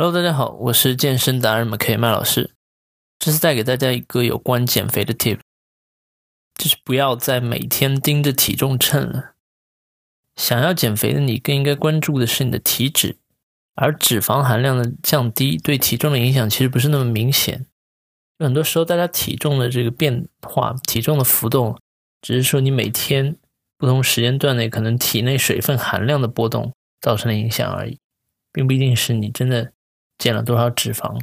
Hello，大家好，我是健身达人 MK 麦老师。这次带给大家一个有关减肥的 tip，就是不要再每天盯着体重秤了。想要减肥的你，更应该关注的是你的体脂，而脂肪含量的降低对体重的影响其实不是那么明显。很多时候，大家体重的这个变化、体重的浮动，只是说你每天不同时间段内可能体内水分含量的波动造成的影响而已，并不一定是你真的减了多少脂肪。